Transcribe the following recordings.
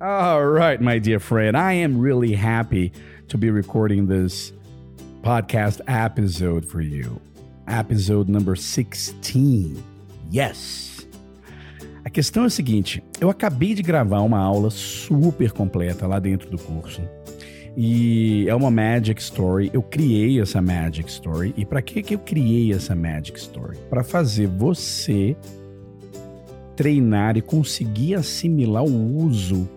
All right, my dear friend. I am really happy to be recording this podcast episode for you. Episode number 16. Yes. A questão é a seguinte: eu acabei de gravar uma aula super completa lá dentro do curso. E é uma Magic Story. Eu criei essa Magic Story. E para que que eu criei essa Magic Story? Para fazer você treinar e conseguir assimilar o uso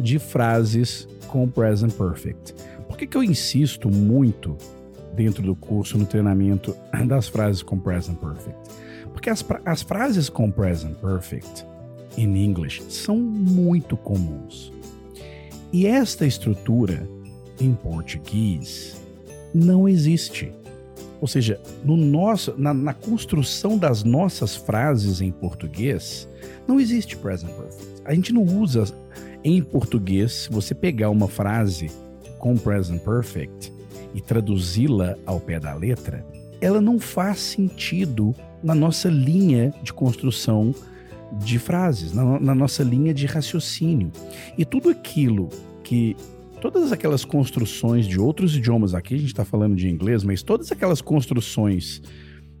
de frases com present perfect. Por que, que eu insisto muito dentro do curso, no treinamento das frases com present perfect? Porque as, as frases com present perfect em English são muito comuns. E esta estrutura em português não existe. Ou seja, no nosso, na, na construção das nossas frases em português, não existe present perfect. A gente não usa em português, você pegar uma frase com present perfect e traduzi-la ao pé da letra, ela não faz sentido na nossa linha de construção de frases, na, na nossa linha de raciocínio. E tudo aquilo que todas aquelas construções de outros idiomas, aqui a gente está falando de inglês, mas todas aquelas construções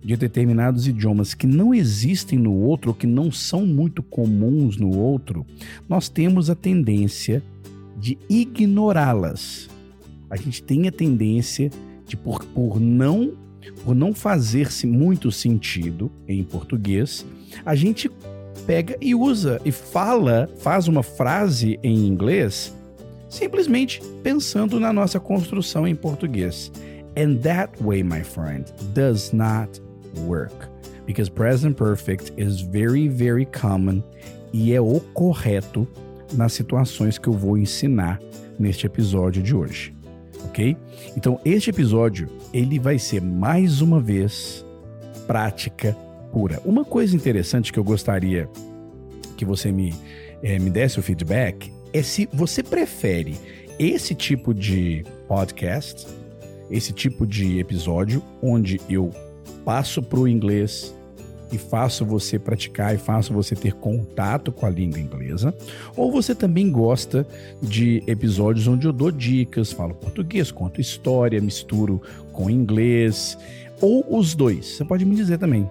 de determinados idiomas que não existem no outro, ou que não são muito comuns no outro, nós temos a tendência de ignorá-las. A gente tem a tendência de, por, por não por não fazer-se muito sentido em português, a gente pega e usa e fala, faz uma frase em inglês, simplesmente pensando na nossa construção em português. And that way, my friend, does not work. Because present perfect is very, very common e é o correto nas situações que eu vou ensinar neste episódio de hoje. Ok? Então, este episódio ele vai ser mais uma vez prática pura. Uma coisa interessante que eu gostaria que você me, é, me desse o feedback é se você prefere esse tipo de podcast, esse tipo de episódio, onde eu passo para o inglês e faço você praticar e faço você ter contato com a língua inglesa, ou você também gosta de episódios onde eu dou dicas, falo português, conto história, misturo com inglês, ou os dois. Você pode me dizer também,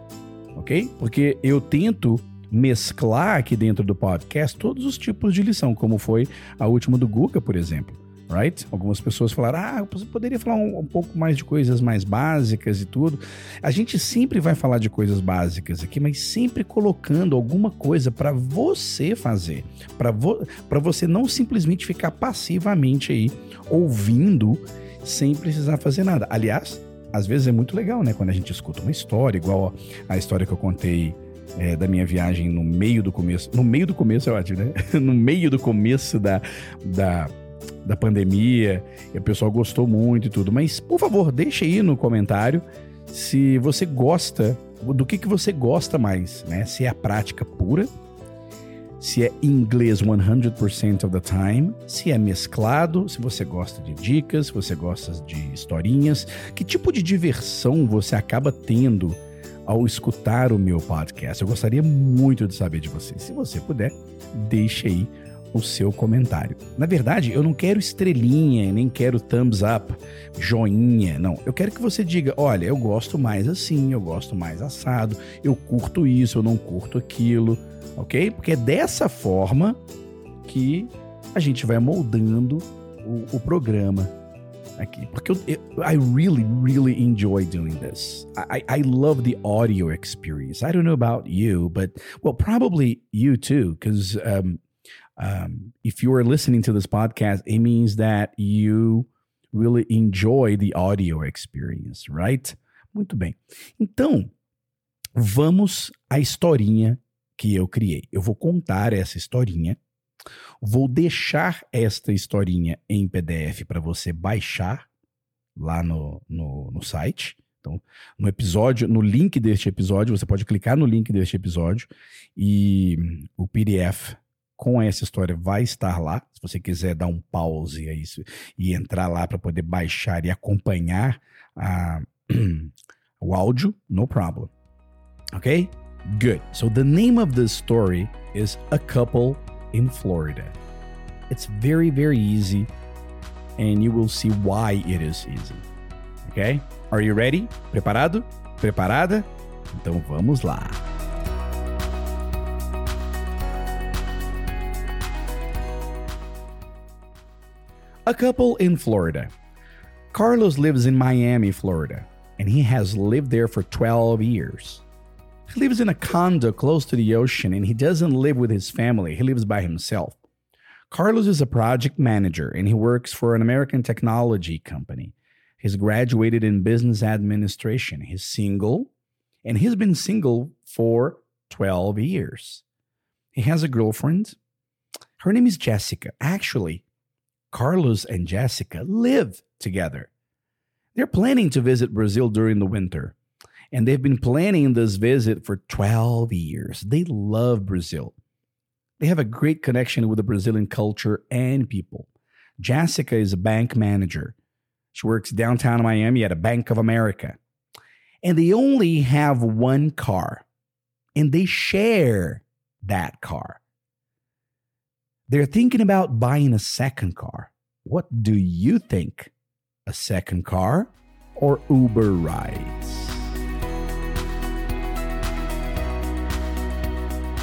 ok? Porque eu tento mesclar aqui dentro do podcast todos os tipos de lição, como foi a última do Guga, por exemplo right? Algumas pessoas falaram, ah, eu poderia falar um, um, pouco mais de coisas mais básicas e tudo. A gente sempre vai falar de coisas básicas aqui, mas sempre colocando alguma coisa para você fazer, para vo você não simplesmente ficar passivamente aí ouvindo sem precisar fazer nada. Aliás, às vezes é muito legal, né? Quando a gente escuta uma história, igual a história que eu contei é, da minha viagem no meio do começo. No meio do começo é ótimo, né? no meio do começo da, da, da pandemia, e o pessoal gostou muito e tudo. Mas, por favor, deixe aí no comentário se você gosta, do que, que você gosta mais, né? Se é a prática pura, se é inglês 100% of the time, se é mesclado, se você gosta de dicas, se você gosta de historinhas, que tipo de diversão você acaba tendo ao escutar o meu podcast. Eu gostaria muito de saber de você. Se você puder, deixe aí o seu comentário. Na verdade, eu não quero estrelinha, nem quero thumbs up, joinha, não. Eu quero que você diga: olha, eu gosto mais assim, eu gosto mais assado, eu curto isso, eu não curto aquilo, ok? Porque é dessa forma que a gente vai moldando o, o programa aqui. Porque eu, eu, I really, really enjoy doing this. I, I love the audio experience. I don't know about you, but well, probably you too, because um, um, if you are listening to this podcast, it means that you really enjoy the audio experience, right? Muito bem. Então, vamos à historinha que eu criei. Eu vou contar essa historinha. Vou deixar esta historinha em PDF para você baixar lá no, no, no site. Então, no episódio, no link deste episódio, você pode clicar no link deste episódio e o PDF com essa história vai estar lá. Se você quiser dar um pause aí e entrar lá para poder baixar e acompanhar a, o áudio, no problem. Ok? Good. So the name of this story is A Couple in Florida. It's very, very easy, and you will see why it is easy. Okay? Are you ready? Preparado? Preparada? Então vamos lá. A couple in Florida. Carlos lives in Miami, Florida, and he has lived there for 12 years. He lives in a condo close to the ocean and he doesn't live with his family, he lives by himself. Carlos is a project manager and he works for an American technology company. He's graduated in business administration. He's single and he's been single for 12 years. He has a girlfriend. Her name is Jessica. Actually, Carlos and Jessica live together. They're planning to visit Brazil during the winter, and they've been planning this visit for 12 years. They love Brazil. They have a great connection with the Brazilian culture and people. Jessica is a bank manager. She works downtown Miami at a Bank of America. And they only have one car, and they share that car. They're thinking about buying a second car. What do you think? A second car or Uber rides?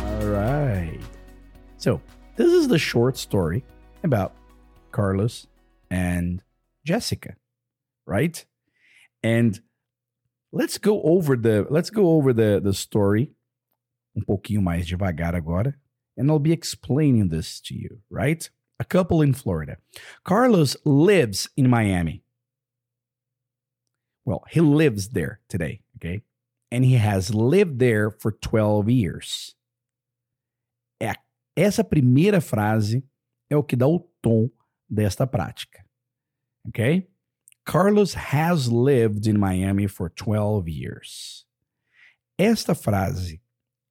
All right. So, this is the short story about Carlos and Jessica, right? And let's go over the let's go over the the story um pouquinho mais devagar agora and I'll be explaining this to you, right? A couple in Florida. Carlos lives in Miami. Well, he lives there today, okay? And he has lived there for 12 years. Essa primeira frase é o que dá o tom desta prática, ok? Carlos has lived in Miami for 12 years. Esta frase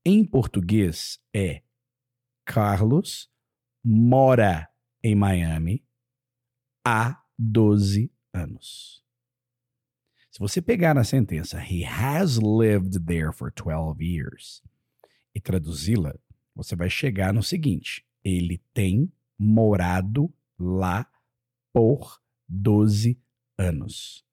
em português é Carlos mora em Miami há 12 anos. Se você pegar na sentença He has lived there for 12 years e traduzi-la, você vai chegar no seguinte: ele tem morado lá por 12 anos.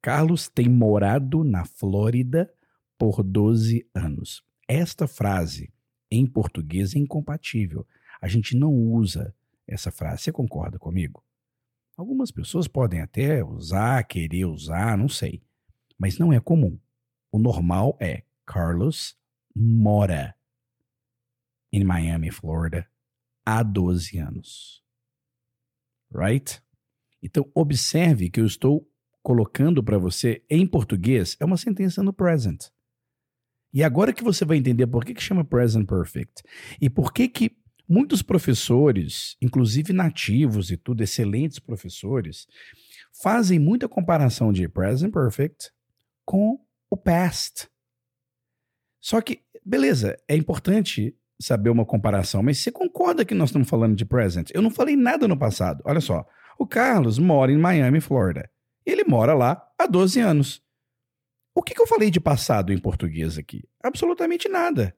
Carlos tem morado na Flórida por 12 anos. Esta frase em português é incompatível. A gente não usa essa frase. Você concorda comigo? Algumas pessoas podem até usar, querer usar, não sei. Mas não é comum. O normal é Carlos mora em Miami, Florida, há 12 anos. Right? Então, observe que eu estou colocando para você em português é uma sentença no present. E agora que você vai entender por que, que chama present perfect e por que, que muitos professores, inclusive nativos e tudo, excelentes professores, fazem muita comparação de present perfect com o past. Só que, beleza, é importante saber uma comparação, mas você concorda que nós estamos falando de present? Eu não falei nada no passado. Olha só, o Carlos mora em Miami, Flórida. Ele mora lá há 12 anos. O que, que eu falei de passado em português aqui? Absolutamente nada.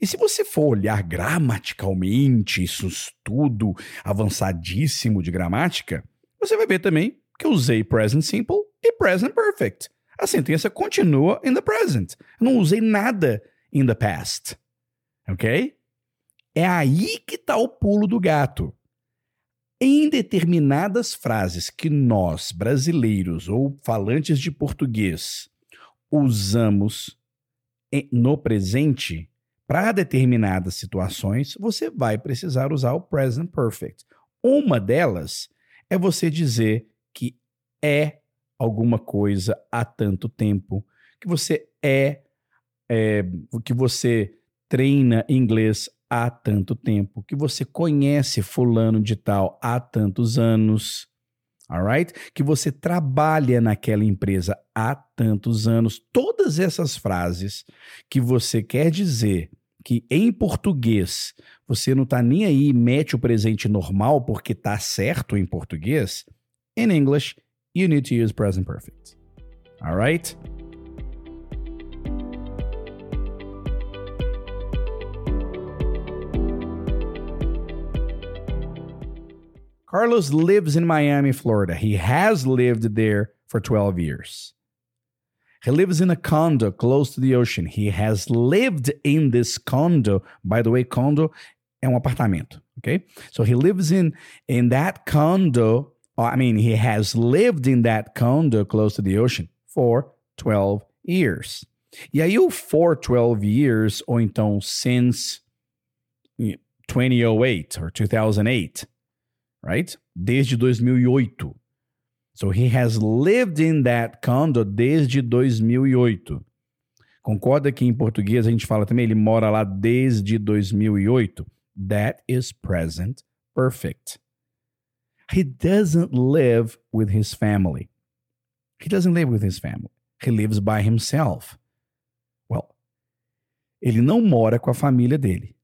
E se você for olhar gramaticalmente, isso estudo avançadíssimo de gramática, você vai ver também que eu usei present simple e present perfect. A sentença continua in the present. Eu não usei nada in the past. Ok? É aí que está o pulo do gato. Em determinadas frases que nós, brasileiros ou falantes de português, usamos no presente, para determinadas situações, você vai precisar usar o present perfect. Uma delas é você dizer que é alguma coisa há tanto tempo, que você é, é que você treina inglês há tanto tempo, que você conhece fulano de tal há tantos anos, alright? Que você trabalha naquela empresa há tantos anos. Todas essas frases que você quer dizer que em português você não está nem aí mete o presente normal porque tá certo em português, in English you need to use present perfect. Alright? Carlos lives in Miami, Florida. He has lived there for 12 years. He lives in a condo close to the ocean. He has lived in this condo. By the way, condo é um apartamento, okay? So he lives in in that condo. I mean, he has lived in that condo close to the ocean for 12 years. E aí o for 12 years ou então since 2008 or 2008, right? Desde 2008. So he has lived in that condo desde 2008. Concorda que em português a gente fala também, ele mora lá desde 2008? That is present perfect. He doesn't live with his family. He doesn't live with his family. He lives by himself. Well, ele não mora com a família dele.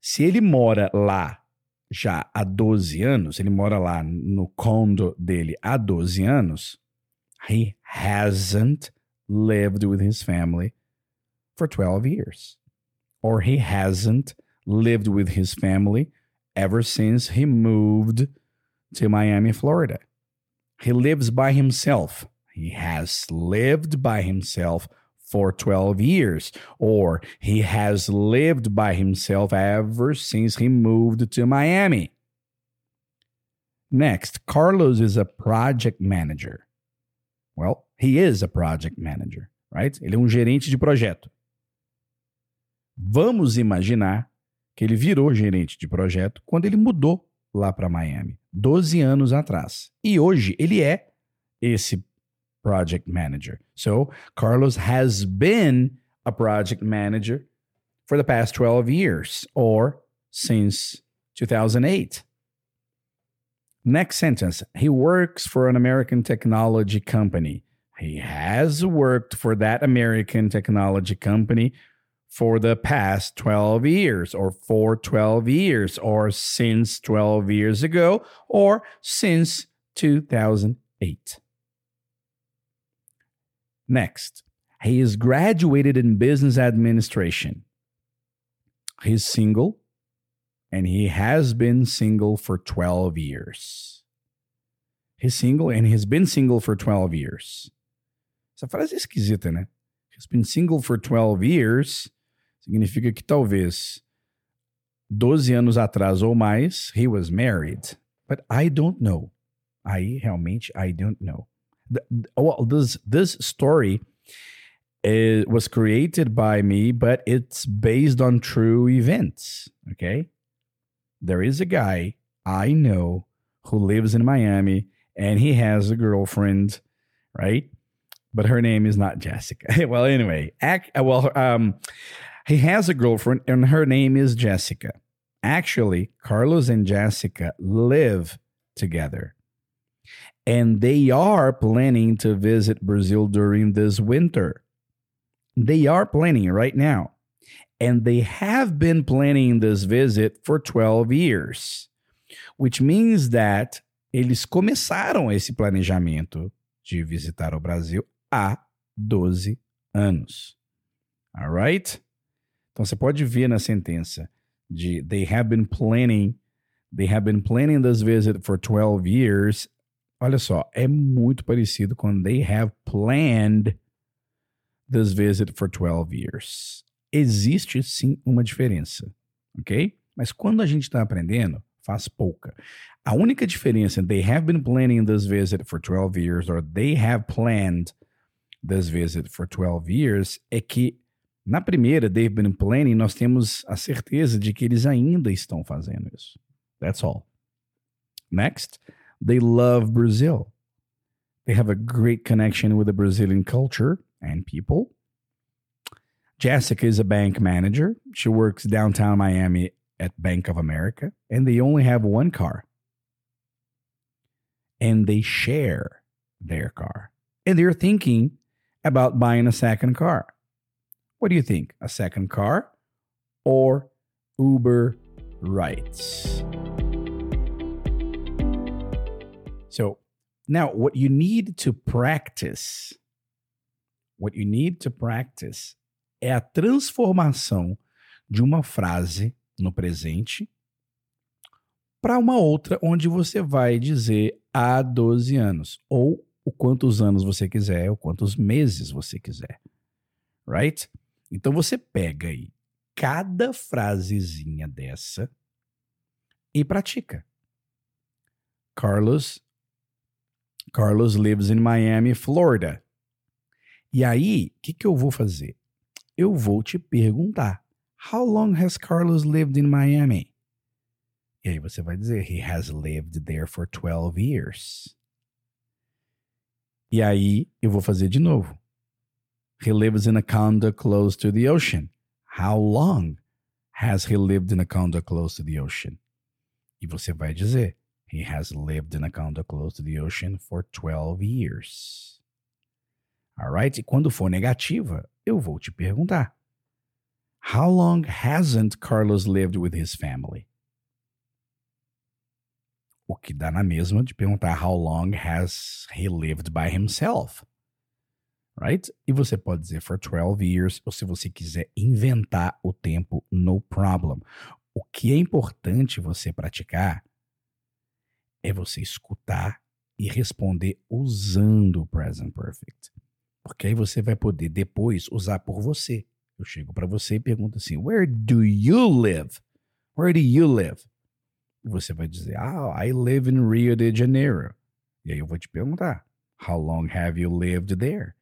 Se ele mora lá já há 12 anos, ele mora lá no condo dele há 12 anos, he hasn't lived with his family for 12 years. Or he hasn't lived with his family ever since he moved to Miami, Florida. He lives by himself. He has lived by himself for 12 years, or he has lived by himself ever since he moved to Miami. Next, Carlos is a project manager. Well, he is a project manager, right? Ele é um gerente de projeto. Vamos imaginar que ele virou gerente de projeto quando ele mudou lá para Miami, 12 anos atrás. E hoje ele é esse project manager. So Carlos has been a project manager for the past 12 years or since 2008. Next sentence He works for an American technology company. He has worked for that American technology company for the past 12 years, or for 12 years, or since 12 years ago, or since 2008. Next, he is graduated in business administration. He's single and he has been single for 12 years. He's single and he's been single for 12 years. Essa frase é esquisita, né? He's been single for 12 years significa que talvez 12 anos atrás ou mais he was married. But I don't know. Aí realmente I don't know. Well, this this story it was created by me, but it's based on true events. Okay, there is a guy I know who lives in Miami, and he has a girlfriend, right? But her name is not Jessica. well, anyway, act, well, um, he has a girlfriend, and her name is Jessica. Actually, Carlos and Jessica live together and they are planning to visit Brazil during this winter. They are planning right now. And they have been planning this visit for 12 years, which means that eles começaram esse planejamento de visitar o Brasil há 12 anos. All right? Então você pode ver na sentença de they have been planning they have been planning this visit for 12 years Olha só, é muito parecido com they have planned this visit for 12 years. Existe sim uma diferença, ok? Mas quando a gente está aprendendo, faz pouca. A única diferença, they have been planning this visit for 12 years, or they have planned this visit for 12 years, é que na primeira, they've been planning, nós temos a certeza de que eles ainda estão fazendo isso. That's all. Next. They love Brazil. They have a great connection with the Brazilian culture and people. Jessica is a bank manager. She works downtown Miami at Bank of America, and they only have one car. And they share their car. And they're thinking about buying a second car. What do you think? A second car or Uber rights? So now what you need to practice, what you need to practice é a transformação de uma frase no presente para uma outra onde você vai dizer há 12 anos ou o quantos anos você quiser, ou quantos meses você quiser. Right? Então você pega aí cada frasezinha dessa e pratica. Carlos Carlos lives in Miami, Florida. E aí, o que, que eu vou fazer? Eu vou te perguntar: How long has Carlos lived in Miami? E aí você vai dizer: He has lived there for 12 years. E aí eu vou fazer de novo. He lives in a condo close to the ocean. How long has he lived in a condo close to the ocean? E você vai dizer: He has lived in a condo close to the ocean for 12 years. Alright? E quando for negativa, eu vou te perguntar: How long hasn't Carlos lived with his family? O que dá na mesma de perguntar How long has he lived by himself? Right? E você pode dizer for 12 years, ou se você quiser inventar o tempo, no problem. O que é importante você praticar é você escutar e responder usando o present perfect. Porque aí você vai poder depois usar por você. Eu chego para você e pergunto assim: Where do you live? Where do you live? E você vai dizer: Ah, I live in Rio de Janeiro. E aí eu vou te perguntar: How long have you lived there?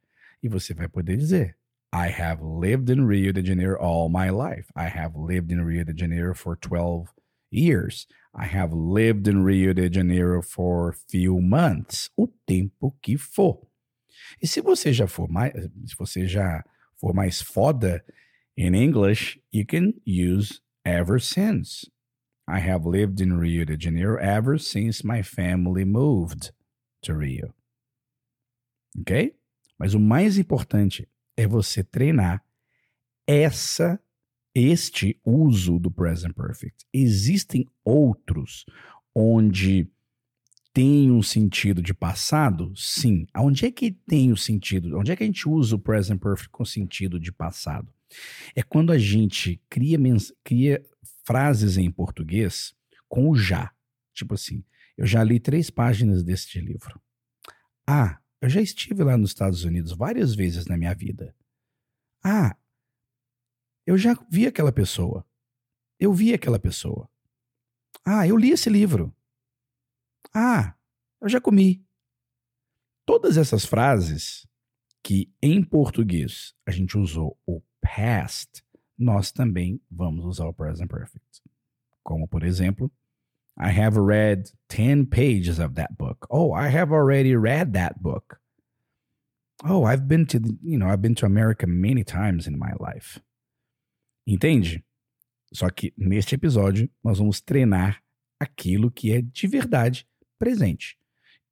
E você vai poder dizer: I have lived in Rio de Janeiro all my life. I have lived in Rio de Janeiro for 12 years. I have lived in Rio de Janeiro for few months. O tempo que for. E se você já for mais, se você já for mais foda in English, you can use ever since. I have lived in Rio de Janeiro ever since my family moved to Rio. Ok? Mas o mais importante é você treinar essa este uso do present perfect. Existem outros onde tem um sentido de passado? Sim. Onde é que tem o sentido? Onde é que a gente usa o present perfect com sentido de passado? É quando a gente cria, cria frases em português com o já. Tipo assim, eu já li três páginas deste livro. Ah, eu já estive lá nos Estados Unidos várias vezes na minha vida. Ah, eu já vi aquela pessoa. Eu vi aquela pessoa. Ah, eu li esse livro. Ah, eu já comi. Todas essas frases que em português a gente usou o past, nós também vamos usar o present perfect. Como, por exemplo, I have read 10 pages of that book. Oh, I have already read that book. Oh, I've been to, you know, I've been to America many times in my life. Entende? Só que neste episódio nós vamos treinar aquilo que é de verdade presente.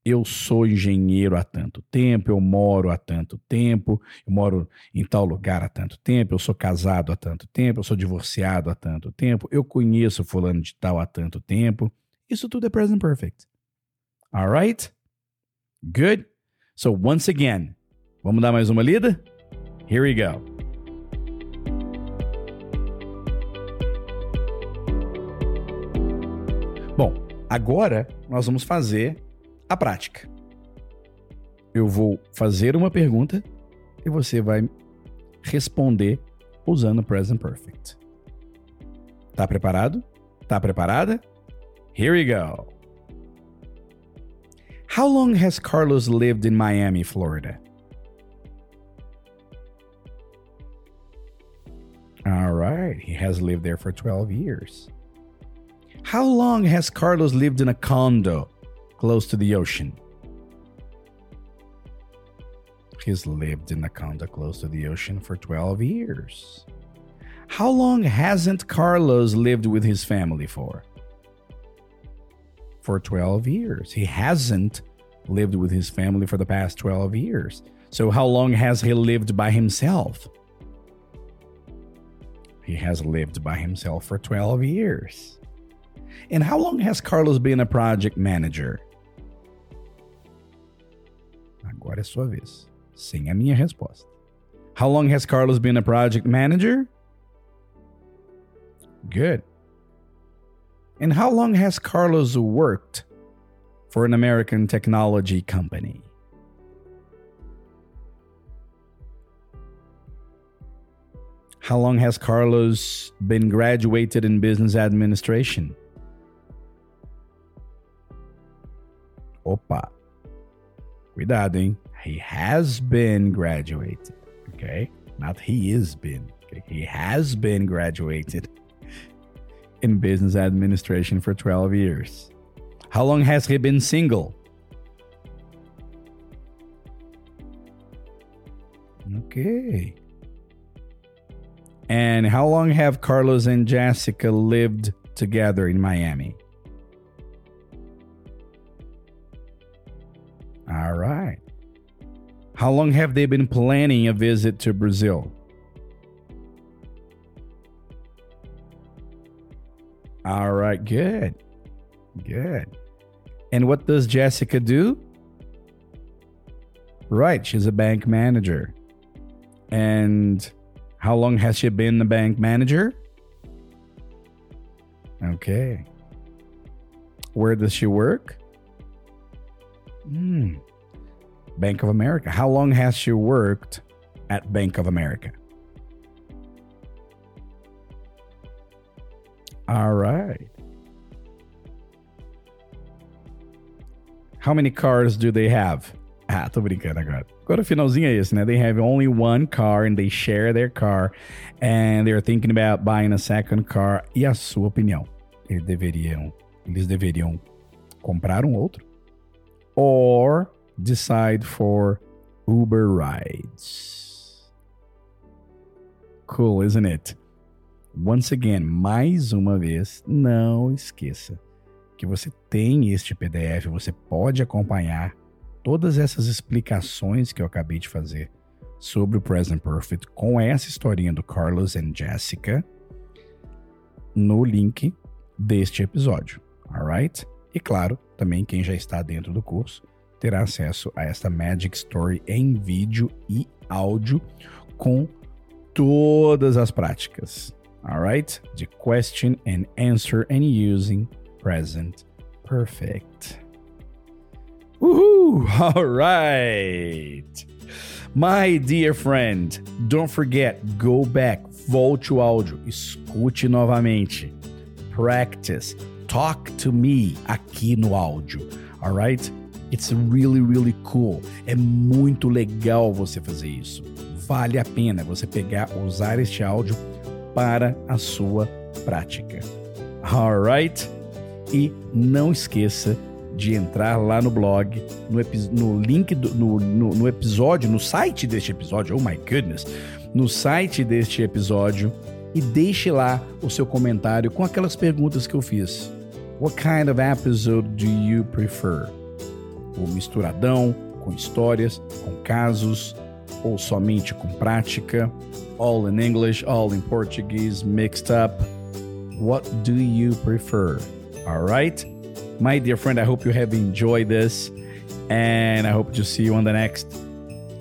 Eu sou engenheiro há tanto tempo, eu moro há tanto tempo, eu moro em tal lugar há tanto tempo, eu sou casado há tanto tempo, eu sou divorciado há tanto tempo, eu conheço fulano de tal há tanto tempo. Isso tudo é present perfect. Alright? Good? So once again, vamos dar mais uma lida? Here we go. Agora nós vamos fazer a prática. Eu vou fazer uma pergunta e você vai responder usando o present perfect. Tá preparado? Tá preparada? Here we go. How long has Carlos lived in Miami, Florida? All right, he has lived there for 12 years. How long has Carlos lived in a condo close to the ocean? He's lived in a condo close to the ocean for 12 years. How long hasn't Carlos lived with his family for? For 12 years. He hasn't lived with his family for the past 12 years. So, how long has he lived by himself? He has lived by himself for 12 years. And how long has Carlos been a project manager? Agora é sua vez. Sem a minha resposta. How long has Carlos been a project manager? Good. And how long has Carlos worked for an American technology company? How long has Carlos been graduated in business administration? Opa. Cuidado, hein? He has been graduated. Okay? Not he is been. Okay? He has been graduated in business administration for 12 years. How long has he been single? Okay. And how long have Carlos and Jessica lived together in Miami? All right. How long have they been planning a visit to Brazil? All right, good. Good. And what does Jessica do? Right, she's a bank manager. And how long has she been a bank manager? Okay. Where does she work? Hmm. Bank of America. How long has she worked at Bank of America? All right. How many cars do they have? Ah, tô brincando agora. Agora o finalzinho é esse, né? They have only one car and they share their car and they're thinking about buying a second car. E a sua opinião? Eles deveriam, eles deveriam comprar um outro? Or decide for Uber rides? Cool, isn't it? Once again, mais uma vez, não esqueça que você tem este PDF, você pode acompanhar todas essas explicações que eu acabei de fazer sobre o Present Perfect com essa historinha do Carlos e Jessica no link deste episódio, alright? E claro, também quem já está dentro do curso terá acesso a esta Magic Story em vídeo e áudio com todas as práticas, alright? De question and answer and using present perfect. Woohoo! All right. My dear friend, don't forget, go back, volte o áudio, escute novamente. Practice, talk to me aqui no áudio, alright? It's really, really cool. É muito legal você fazer isso. Vale a pena você pegar, usar este áudio para a sua prática. Alright? E não esqueça de entrar lá no blog, no, no link, do, no, no, no episódio, no site deste episódio, oh my goodness, no site deste episódio e deixe lá o seu comentário com aquelas perguntas que eu fiz. What kind of episode do you prefer? O misturadão, com histórias, com casos, ou somente com prática? All in English, all in Portuguese, mixed up? What do you prefer? All right? My dear friend, I hope you have enjoyed this and I hope to see you on the next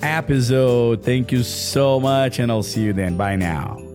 episode. Thank you so much, and I'll see you then. Bye now.